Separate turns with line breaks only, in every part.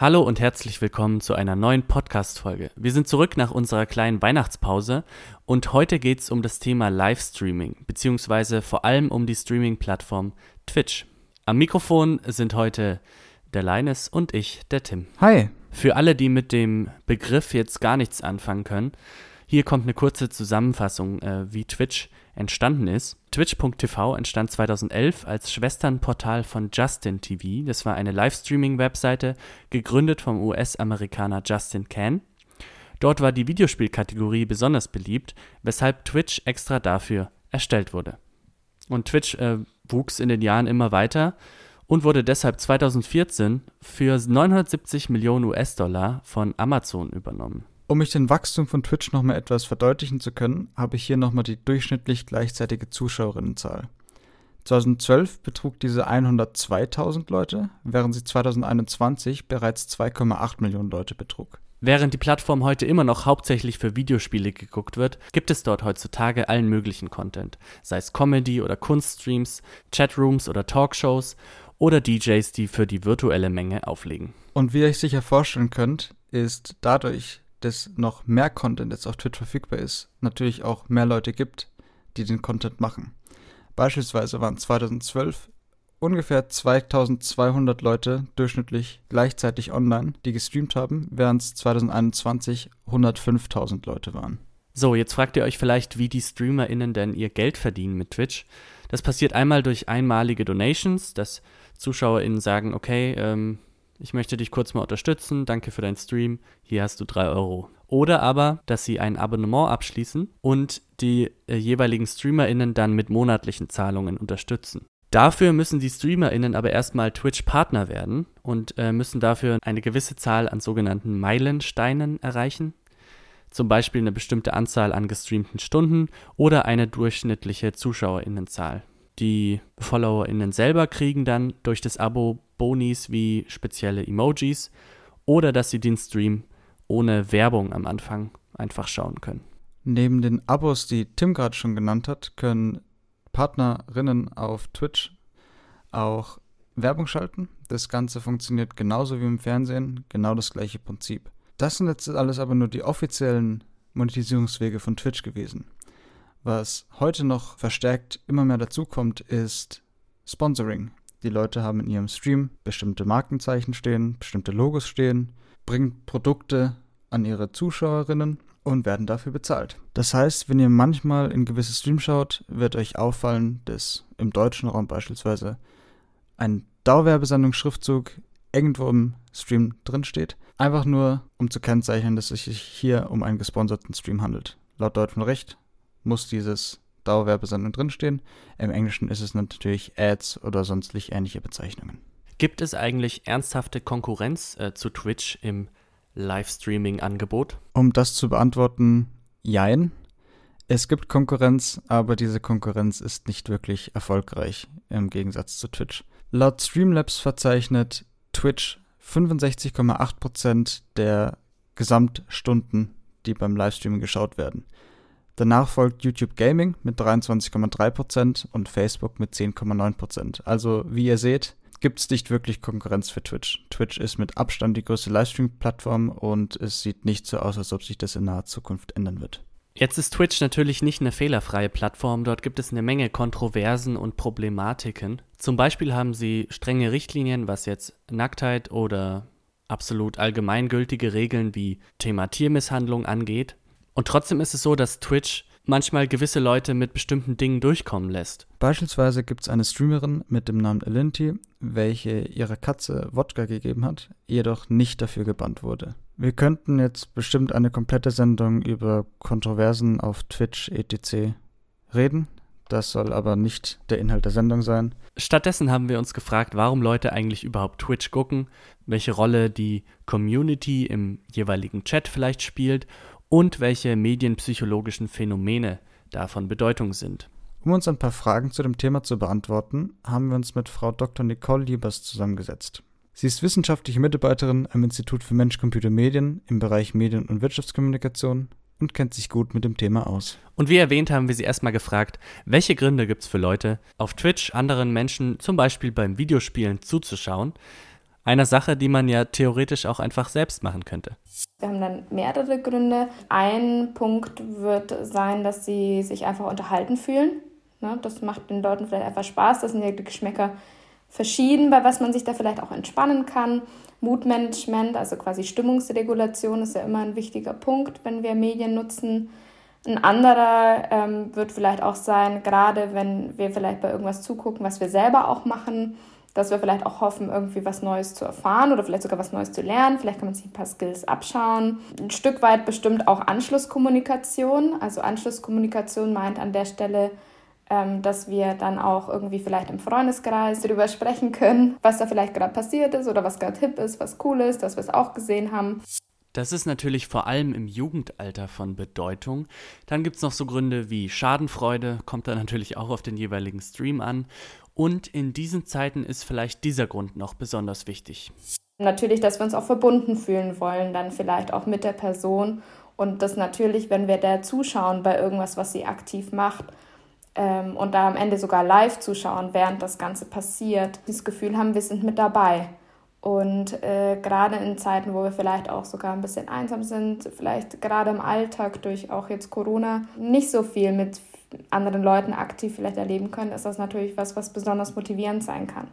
Hallo und herzlich willkommen zu einer neuen Podcast-Folge. Wir sind zurück nach unserer kleinen Weihnachtspause und heute geht es um das Thema Livestreaming, beziehungsweise vor allem um die Streaming-Plattform Twitch. Am Mikrofon sind heute der Leines und ich, der Tim.
Hi.
Für alle, die mit dem Begriff jetzt gar nichts anfangen können, hier kommt eine kurze Zusammenfassung, äh, wie Twitch entstanden ist. Twitch.tv entstand 2011 als Schwesternportal von Justin TV. Das war eine Livestreaming-Webseite, gegründet vom US-Amerikaner Justin Can. Dort war die Videospielkategorie besonders beliebt, weshalb Twitch extra dafür erstellt wurde. Und Twitch äh, wuchs in den Jahren immer weiter und wurde deshalb 2014 für 970 Millionen US-Dollar von Amazon übernommen.
Um mich den Wachstum von Twitch nochmal etwas verdeutlichen zu können, habe ich hier nochmal die durchschnittlich gleichzeitige Zuschauerinnenzahl. 2012 betrug diese 102.000 Leute, während sie 2021 bereits 2,8 Millionen Leute betrug.
Während die Plattform heute immer noch hauptsächlich für Videospiele geguckt wird, gibt es dort heutzutage allen möglichen Content, sei es Comedy oder Kunststreams, Chatrooms oder Talkshows oder DJs, die für die virtuelle Menge auflegen.
Und wie ihr euch sicher vorstellen könnt, ist dadurch, dass noch mehr Content jetzt auf Twitch verfügbar ist, natürlich auch mehr Leute gibt, die den Content machen. Beispielsweise waren 2012 ungefähr 2200 Leute durchschnittlich gleichzeitig online, die gestreamt haben, während es 2021 105.000 Leute waren.
So, jetzt fragt ihr euch vielleicht, wie die StreamerInnen denn ihr Geld verdienen mit Twitch. Das passiert einmal durch einmalige Donations, dass ZuschauerInnen sagen, okay, ähm, ich möchte dich kurz mal unterstützen, danke für deinen Stream, hier hast du 3 Euro. Oder aber, dass sie ein Abonnement abschließen und die äh, jeweiligen StreamerInnen dann mit monatlichen Zahlungen unterstützen. Dafür müssen die StreamerInnen aber erstmal Twitch-Partner werden und äh, müssen dafür eine gewisse Zahl an sogenannten Meilensteinen erreichen. Zum Beispiel eine bestimmte Anzahl an gestreamten Stunden oder eine durchschnittliche ZuschauerInnenzahl. Die FollowerInnen selber kriegen dann durch das Abo Bonis wie spezielle Emojis oder dass sie den Stream ohne Werbung am Anfang einfach schauen können.
Neben den Abos, die Tim gerade schon genannt hat, können Partnerinnen auf Twitch auch Werbung schalten. Das Ganze funktioniert genauso wie im Fernsehen, genau das gleiche Prinzip. Das sind jetzt alles aber nur die offiziellen Monetisierungswege von Twitch gewesen. Was heute noch verstärkt immer mehr dazukommt, ist Sponsoring. Die Leute haben in ihrem Stream bestimmte Markenzeichen stehen, bestimmte Logos stehen, bringen Produkte an ihre Zuschauerinnen und werden dafür bezahlt. Das heißt, wenn ihr manchmal in gewisse Streams schaut, wird euch auffallen, dass im deutschen Raum beispielsweise ein Dauerwerbesendungsschriftzug irgendwo im Stream drin steht. Einfach nur, um zu kennzeichnen, dass es sich hier um einen gesponserten Stream handelt. Laut deutschem Recht muss dieses Dauerwerbesendung drinstehen. Im Englischen ist es natürlich Ads oder sonstlich ähnliche Bezeichnungen.
Gibt es eigentlich ernsthafte Konkurrenz äh, zu Twitch im Livestreaming-Angebot?
Um das zu beantworten, jein. Es gibt Konkurrenz, aber diese Konkurrenz ist nicht wirklich erfolgreich im Gegensatz zu Twitch. Laut Streamlabs verzeichnet Twitch 65,8% der Gesamtstunden, die beim Livestreaming geschaut werden. Danach folgt YouTube Gaming mit 23,3% und Facebook mit 10,9%. Also wie ihr seht, gibt es nicht wirklich Konkurrenz für Twitch. Twitch ist mit Abstand die größte Livestream-Plattform und es sieht nicht so aus, als ob sich das in naher Zukunft ändern wird.
Jetzt ist Twitch natürlich nicht eine fehlerfreie Plattform. Dort gibt es eine Menge Kontroversen und Problematiken. Zum Beispiel haben sie strenge Richtlinien, was jetzt Nacktheit oder absolut allgemeingültige Regeln wie Thema Tiermisshandlung angeht. Und trotzdem ist es so, dass Twitch manchmal gewisse Leute mit bestimmten Dingen durchkommen lässt.
Beispielsweise gibt es eine Streamerin mit dem Namen Alinti, welche ihrer Katze Wodka gegeben hat, jedoch nicht dafür gebannt wurde. Wir könnten jetzt bestimmt eine komplette Sendung über Kontroversen auf Twitch etc. reden. Das soll aber nicht der Inhalt der Sendung sein.
Stattdessen haben wir uns gefragt, warum Leute eigentlich überhaupt Twitch gucken, welche Rolle die Community im jeweiligen Chat vielleicht spielt und welche medienpsychologischen Phänomene davon Bedeutung sind.
Um uns ein paar Fragen zu dem Thema zu beantworten, haben wir uns mit Frau Dr. Nicole Liebers zusammengesetzt. Sie ist wissenschaftliche Mitarbeiterin am Institut für Mensch-Computer-Medien im Bereich Medien- und Wirtschaftskommunikation und kennt sich gut mit dem Thema aus.
Und wie erwähnt, haben wir sie erstmal gefragt, welche Gründe gibt es für Leute, auf Twitch anderen Menschen zum Beispiel beim Videospielen zuzuschauen, einer Sache, die man ja theoretisch auch einfach selbst machen könnte.
Wir haben dann mehrere Gründe. Ein Punkt wird sein, dass sie sich einfach unterhalten fühlen. Ne? Das macht den Leuten vielleicht einfach Spaß. Das sind ja die Geschmäcker verschieden, bei was man sich da vielleicht auch entspannen kann. Mutmanagement, also quasi Stimmungsregulation, ist ja immer ein wichtiger Punkt, wenn wir Medien nutzen. Ein anderer ähm, wird vielleicht auch sein, gerade wenn wir vielleicht bei irgendwas zugucken, was wir selber auch machen, dass wir vielleicht auch hoffen, irgendwie was Neues zu erfahren oder vielleicht sogar was Neues zu lernen. Vielleicht kann man sich ein paar Skills abschauen. Ein Stück weit bestimmt auch Anschlusskommunikation. Also Anschlusskommunikation meint an der Stelle, ähm, dass wir dann auch irgendwie vielleicht im Freundeskreis darüber sprechen können, was da vielleicht gerade passiert ist oder was gerade hip ist, was cool ist, dass wir es auch gesehen haben.
Das ist natürlich vor allem im Jugendalter von Bedeutung. Dann gibt es noch so Gründe wie Schadenfreude, kommt da natürlich auch auf den jeweiligen Stream an. Und in diesen Zeiten ist vielleicht dieser Grund noch besonders wichtig.
Natürlich, dass wir uns auch verbunden fühlen wollen, dann vielleicht auch mit der Person. Und das natürlich, wenn wir da zuschauen bei irgendwas, was sie aktiv macht, ähm, und da am Ende sogar live zuschauen, während das Ganze passiert, das Gefühl haben, wir sind mit dabei. Und äh, gerade in Zeiten, wo wir vielleicht auch sogar ein bisschen einsam sind, vielleicht gerade im Alltag durch auch jetzt Corona nicht so viel mit anderen Leuten aktiv vielleicht erleben können, ist das natürlich was, was besonders motivierend sein kann.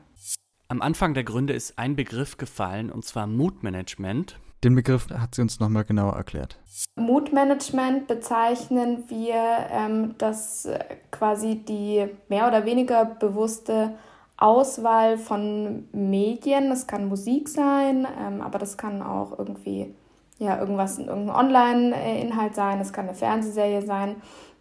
Am Anfang der Gründe ist ein Begriff gefallen, und zwar Moodmanagement.
Den Begriff hat sie uns nochmal genauer erklärt.
Moodmanagement bezeichnen wir, ähm, dass quasi die mehr oder weniger bewusste Auswahl von Medien, das kann Musik sein, ähm, aber das kann auch irgendwie ja, irgendwas, irgendein Online-Inhalt sein, das kann eine Fernsehserie sein,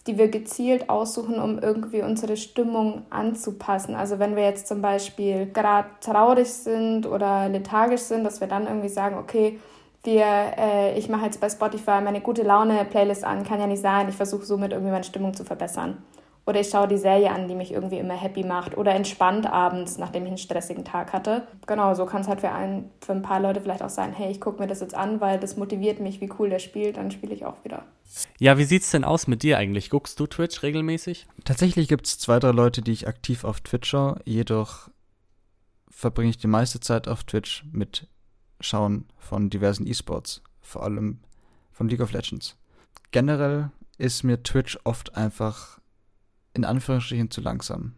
die wir gezielt aussuchen, um irgendwie unsere Stimmung anzupassen. Also wenn wir jetzt zum Beispiel gerade traurig sind oder lethargisch sind, dass wir dann irgendwie sagen, okay, wir, äh, ich mache jetzt bei Spotify meine gute Laune-Playlist an, kann ja nicht sein, ich versuche somit irgendwie meine Stimmung zu verbessern. Oder ich schaue die Serie an, die mich irgendwie immer happy macht. Oder entspannt abends, nachdem ich einen stressigen Tag hatte. Genau, so kann es halt für ein, für ein paar Leute vielleicht auch sein, hey, ich gucke mir das jetzt an, weil das motiviert mich, wie cool der spielt, dann spiele ich auch wieder.
Ja, wie sieht's denn aus mit dir eigentlich? Guckst du Twitch regelmäßig?
Tatsächlich gibt es zwei, drei Leute, die ich aktiv auf Twitch schaue. Jedoch verbringe ich die meiste Zeit auf Twitch mit Schauen von diversen E-Sports, vor allem von League of Legends. Generell ist mir Twitch oft einfach in Anführungsstrichen zu langsam.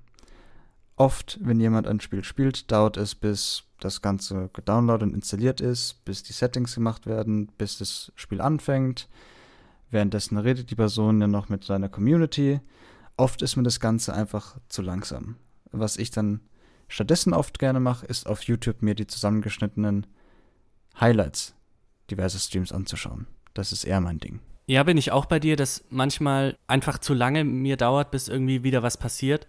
Oft, wenn jemand ein Spiel spielt, dauert es, bis das Ganze gedownloadet und installiert ist, bis die Settings gemacht werden, bis das Spiel anfängt. Währenddessen redet die Person ja noch mit seiner Community. Oft ist mir das Ganze einfach zu langsam. Was ich dann stattdessen oft gerne mache, ist auf YouTube mir die zusammengeschnittenen Highlights diverser Streams anzuschauen. Das ist eher mein Ding.
Ja, bin ich auch bei dir, dass manchmal einfach zu lange mir dauert, bis irgendwie wieder was passiert.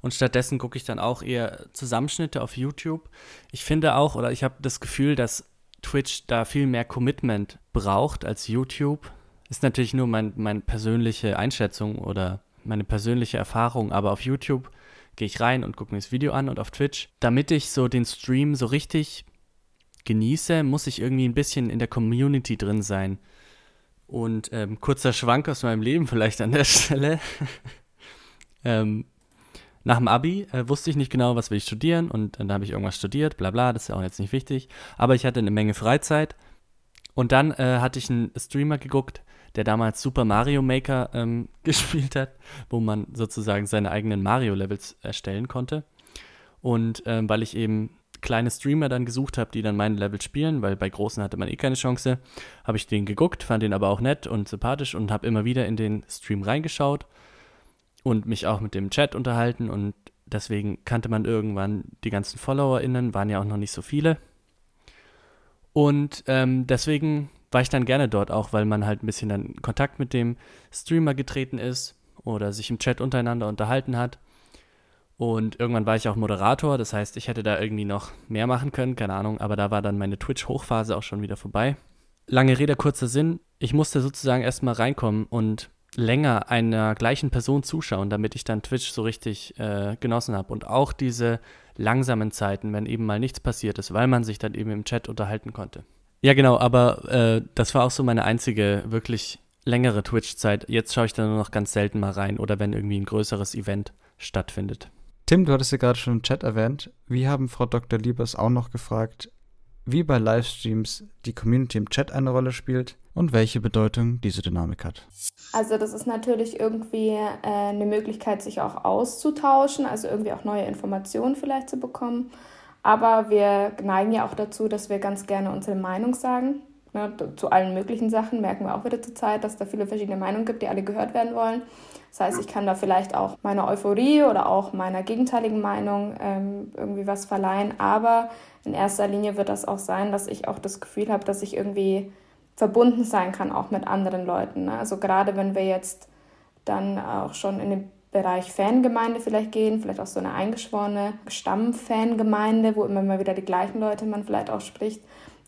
Und stattdessen gucke ich dann auch eher Zusammenschnitte auf YouTube. Ich finde auch, oder ich habe das Gefühl, dass Twitch da viel mehr Commitment braucht als YouTube. Ist natürlich nur mein, meine persönliche Einschätzung oder meine persönliche Erfahrung, aber auf YouTube gehe ich rein und gucke mir das Video an und auf Twitch, damit ich so den Stream so richtig genieße, muss ich irgendwie ein bisschen in der Community drin sein. Und ähm, kurzer Schwank aus meinem Leben vielleicht an der Stelle. ähm, nach dem Abi äh, wusste ich nicht genau, was will ich studieren und dann habe ich irgendwas studiert, bla bla, das ist ja auch jetzt nicht wichtig. Aber ich hatte eine Menge Freizeit und dann äh, hatte ich einen Streamer geguckt, der damals Super Mario Maker ähm, gespielt hat, wo man sozusagen seine eigenen Mario-Levels erstellen konnte. Und ähm, weil ich eben kleine Streamer dann gesucht habe, die dann mein Level spielen, weil bei großen hatte man eh keine Chance, habe ich den geguckt, fand den aber auch nett und sympathisch und habe immer wieder in den Stream reingeschaut und mich auch mit dem Chat unterhalten und deswegen kannte man irgendwann die ganzen FollowerInnen, waren ja auch noch nicht so viele. Und ähm, deswegen war ich dann gerne dort auch, weil man halt ein bisschen dann in Kontakt mit dem Streamer getreten ist oder sich im Chat untereinander unterhalten hat. Und irgendwann war ich auch Moderator, das heißt, ich hätte da irgendwie noch mehr machen können, keine Ahnung, aber da war dann meine Twitch-Hochphase auch schon wieder vorbei. Lange Rede, kurzer Sinn, ich musste sozusagen erstmal reinkommen und länger einer gleichen Person zuschauen, damit ich dann Twitch so richtig äh, genossen habe. Und auch diese langsamen Zeiten, wenn eben mal nichts passiert ist, weil man sich dann eben im Chat unterhalten konnte. Ja, genau, aber äh, das war auch so meine einzige wirklich längere Twitch-Zeit. Jetzt schaue ich da nur noch ganz selten mal rein oder wenn irgendwie ein größeres Event stattfindet.
Tim, du hattest ja gerade schon im Chat erwähnt. Wir haben Frau Dr. Liebers auch noch gefragt, wie bei Livestreams die Community im Chat eine Rolle spielt und welche Bedeutung diese Dynamik hat.
Also das ist natürlich irgendwie äh, eine Möglichkeit, sich auch auszutauschen, also irgendwie auch neue Informationen vielleicht zu bekommen. Aber wir neigen ja auch dazu, dass wir ganz gerne unsere Meinung sagen. Ne, zu allen möglichen Sachen merken wir auch wieder zur Zeit, dass da viele verschiedene Meinungen gibt, die alle gehört werden wollen. Das heißt, ich kann da vielleicht auch meiner Euphorie oder auch meiner gegenteiligen Meinung ähm, irgendwie was verleihen. Aber in erster Linie wird das auch sein, dass ich auch das Gefühl habe, dass ich irgendwie verbunden sein kann, auch mit anderen Leuten. Ne? Also gerade wenn wir jetzt dann auch schon in den Bereich Fangemeinde vielleicht gehen, vielleicht auch so eine eingeschworene Stammfangemeinde, wo immer mal wieder die gleichen Leute man vielleicht auch spricht,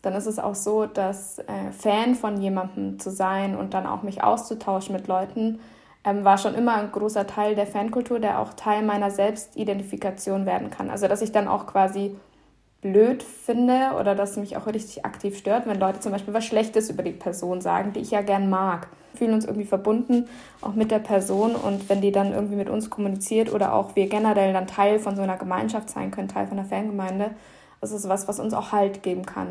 dann ist es auch so, dass äh, Fan von jemandem zu sein und dann auch mich auszutauschen mit Leuten, ähm, war schon immer ein großer Teil der Fankultur, der auch Teil meiner Selbstidentifikation werden kann. Also dass ich dann auch quasi blöd finde oder dass mich auch richtig aktiv stört, wenn Leute zum Beispiel was Schlechtes über die Person sagen, die ich ja gern mag. Wir fühlen uns irgendwie verbunden, auch mit der Person und wenn die dann irgendwie mit uns kommuniziert oder auch wir generell dann Teil von so einer Gemeinschaft sein können, Teil von einer Fangemeinde, das ist was, was uns auch Halt geben kann.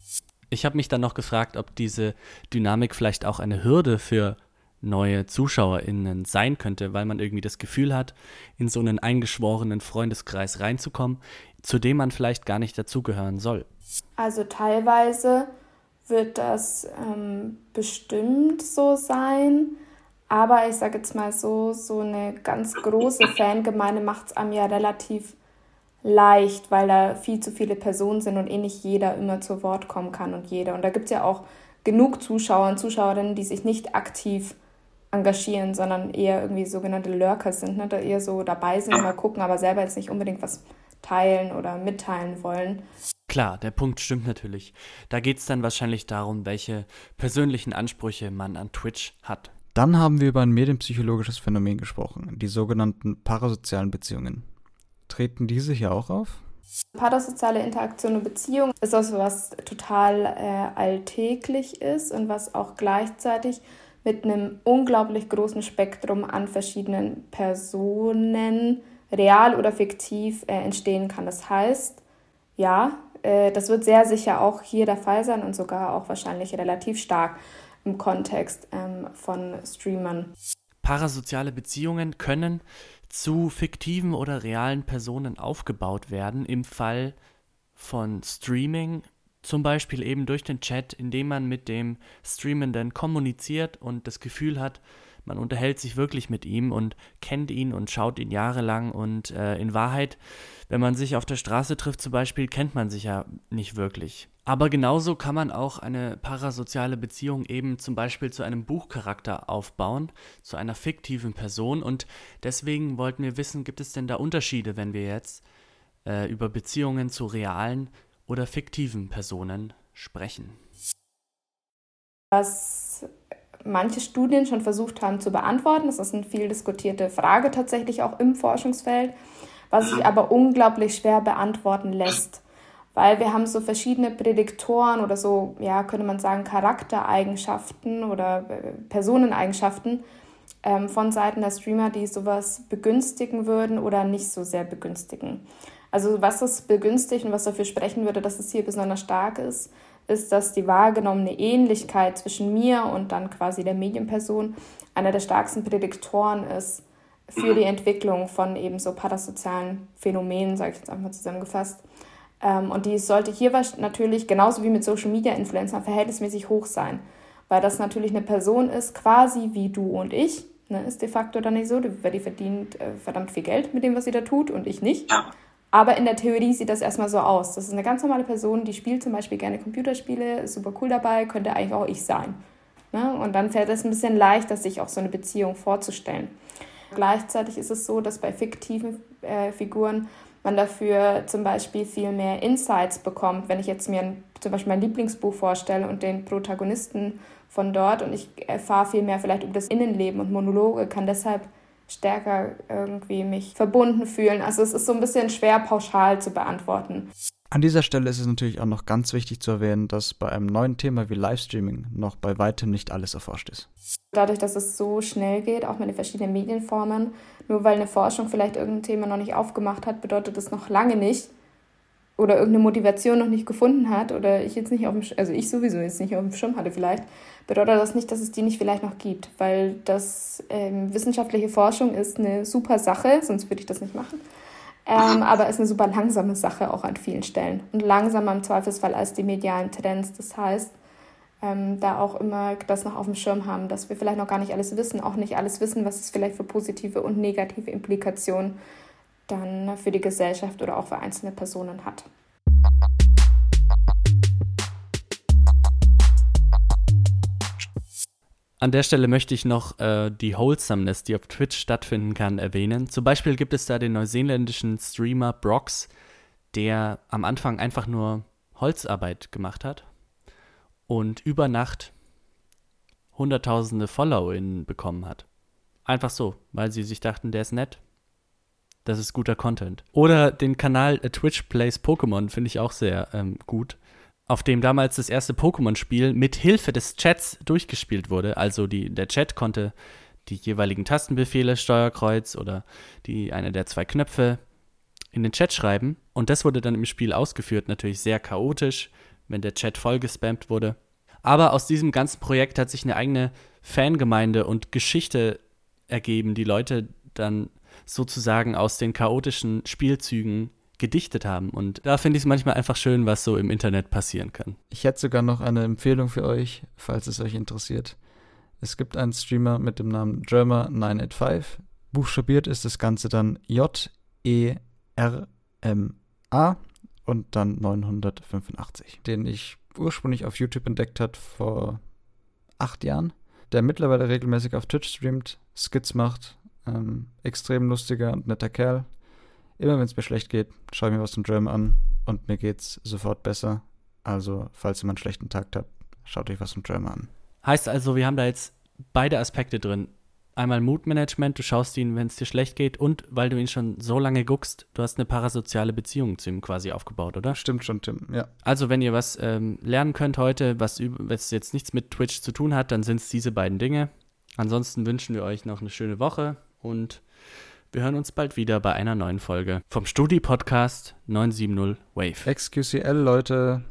Ich habe mich dann noch gefragt, ob diese Dynamik vielleicht auch eine Hürde für neue ZuschauerInnen sein könnte, weil man irgendwie das Gefühl hat, in so einen eingeschworenen Freundeskreis reinzukommen, zu dem man vielleicht gar nicht dazugehören soll.
Also teilweise wird das ähm, bestimmt so sein, aber ich sage jetzt mal so, so eine ganz große Fangemeinde macht es einem ja relativ leicht, weil da viel zu viele Personen sind und eh nicht jeder immer zu Wort kommen kann und jeder. Und da gibt es ja auch genug Zuschauer und Zuschauerinnen, die sich nicht aktiv engagieren, sondern eher irgendwie sogenannte Lurker sind, ne? da eher so dabei sind, mal gucken, aber selber jetzt nicht unbedingt was teilen oder mitteilen wollen.
Klar, der Punkt stimmt natürlich. Da geht es dann wahrscheinlich darum, welche persönlichen Ansprüche man an Twitch hat.
Dann haben wir über ein medienpsychologisches Phänomen gesprochen, die sogenannten parasozialen Beziehungen. Treten diese hier auch auf?
Parasoziale Interaktion und Beziehung ist auch so was total äh, alltäglich ist und was auch gleichzeitig mit einem unglaublich großen Spektrum an verschiedenen Personen, real oder fiktiv, äh, entstehen kann. Das heißt, ja, äh, das wird sehr sicher auch hier der Fall sein und sogar auch wahrscheinlich relativ stark im Kontext ähm, von Streamern.
Parasoziale Beziehungen können zu fiktiven oder realen Personen aufgebaut werden im Fall von Streaming zum Beispiel eben durch den Chat, indem man mit dem Streamenden kommuniziert und das Gefühl hat, man unterhält sich wirklich mit ihm und kennt ihn und schaut ihn jahrelang und äh, in Wahrheit, wenn man sich auf der Straße trifft zum Beispiel, kennt man sich ja nicht wirklich. Aber genauso kann man auch eine parasoziale Beziehung eben zum Beispiel zu einem Buchcharakter aufbauen, zu einer fiktiven Person und deswegen wollten wir wissen, gibt es denn da Unterschiede, wenn wir jetzt äh, über Beziehungen zu realen oder fiktiven Personen sprechen.
Was manche Studien schon versucht haben zu beantworten, das ist eine viel diskutierte Frage tatsächlich auch im Forschungsfeld, was sich aber unglaublich schwer beantworten lässt. Weil wir haben so verschiedene Prädiktoren oder so, ja, könnte man sagen, Charaktereigenschaften oder äh, Personeneigenschaften ähm, von Seiten der Streamer, die sowas begünstigen würden oder nicht so sehr begünstigen. Also was das begünstigt und was dafür sprechen würde, dass es hier besonders stark ist, ist, dass die wahrgenommene Ähnlichkeit zwischen mir und dann quasi der Medienperson einer der stärksten Prädiktoren ist für die Entwicklung von eben so parasozialen Phänomenen, sage ich jetzt einfach mal zusammengefasst. Ähm, und die sollte hier natürlich genauso wie mit Social Media Influencern verhältnismäßig hoch sein, weil das natürlich eine Person ist, quasi wie du und ich. Ne, ist de facto dann nicht so, weil die verdient äh, verdammt viel Geld mit dem, was sie da tut und ich nicht. Aber in der Theorie sieht das erstmal so aus. Das ist eine ganz normale Person, die spielt zum Beispiel gerne Computerspiele, ist super cool dabei, könnte eigentlich auch ich sein. Ne? Und dann fällt es ein bisschen leichter, sich auch so eine Beziehung vorzustellen. Gleichzeitig ist es so, dass bei fiktiven äh, Figuren man dafür zum Beispiel viel mehr Insights bekommt. Wenn ich jetzt mir ein, zum Beispiel mein Lieblingsbuch vorstelle und den Protagonisten von dort und ich erfahre viel mehr vielleicht über das Innenleben und Monologe, kann deshalb stärker irgendwie mich verbunden fühlen. Also es ist so ein bisschen schwer pauschal zu beantworten.
An dieser Stelle ist es natürlich auch noch ganz wichtig zu erwähnen, dass bei einem neuen Thema wie Livestreaming noch bei weitem nicht alles erforscht ist.
Dadurch, dass es so schnell geht, auch mit den verschiedenen Medienformen, nur weil eine Forschung vielleicht irgendein Thema noch nicht aufgemacht hat, bedeutet das noch lange nicht, oder irgendeine Motivation noch nicht gefunden hat oder ich jetzt nicht auf dem, also ich sowieso jetzt nicht auf dem Schirm hatte vielleicht, bedeutet das nicht, dass es die nicht vielleicht noch gibt, weil das ähm, wissenschaftliche Forschung ist eine super Sache, sonst würde ich das nicht machen. Ähm, aber ist eine super langsame Sache auch an vielen Stellen und langsamer im Zweifelsfall als die medialen Trends. Das heißt, ähm, da auch immer das noch auf dem Schirm haben, dass wir vielleicht noch gar nicht alles wissen, auch nicht alles wissen, was es vielleicht für positive und negative Implikationen dann für die Gesellschaft oder auch für einzelne Personen hat.
An der Stelle möchte ich noch äh, die Wholesomeness, die auf Twitch stattfinden kann, erwähnen. Zum Beispiel gibt es da den neuseeländischen Streamer Brox, der am Anfang einfach nur Holzarbeit gemacht hat und über Nacht hunderttausende FollowerInnen bekommen hat. Einfach so, weil sie sich dachten, der ist nett. Das ist guter Content. Oder den Kanal äh, Twitch Plays Pokémon finde ich auch sehr ähm, gut, auf dem damals das erste Pokémon-Spiel mit Hilfe des Chats durchgespielt wurde. Also die, der Chat konnte die jeweiligen Tastenbefehle, Steuerkreuz oder die eine der zwei Knöpfe in den Chat schreiben. Und das wurde dann im Spiel ausgeführt, natürlich sehr chaotisch, wenn der Chat vollgespammt wurde. Aber aus diesem ganzen Projekt hat sich eine eigene Fangemeinde und Geschichte ergeben, die Leute dann sozusagen aus den chaotischen Spielzügen gedichtet haben. Und da finde ich es manchmal einfach schön, was so im Internet passieren kann.
Ich hätte sogar noch eine Empfehlung für euch, falls es euch interessiert. Es gibt einen Streamer mit dem Namen Germa985. Buchstabiert ist das Ganze dann J-E-R-M-A und dann 985, den ich ursprünglich auf YouTube entdeckt hat vor acht Jahren, der mittlerweile regelmäßig auf Twitch streamt, Skits macht, ähm, extrem lustiger und netter Kerl. Immer wenn es mir schlecht geht, schaue ich mir was zum Drum an und mir geht's sofort besser. Also, falls ihr mal einen schlechten Tag habt, schaut euch was zum Drum an.
Heißt also, wir haben da jetzt beide Aspekte drin einmal Moodmanagement, du schaust ihn, wenn es dir schlecht geht und weil du ihn schon so lange guckst, du hast eine parasoziale Beziehung zu ihm quasi aufgebaut, oder?
Stimmt schon, Tim, ja.
Also wenn ihr was ähm, lernen könnt heute, was, was jetzt nichts mit Twitch zu tun hat, dann sind es diese beiden Dinge. Ansonsten wünschen wir euch noch eine schöne Woche und wir hören uns bald wieder bei einer neuen Folge vom Studi-Podcast 970 Wave.
XQCL, Leute.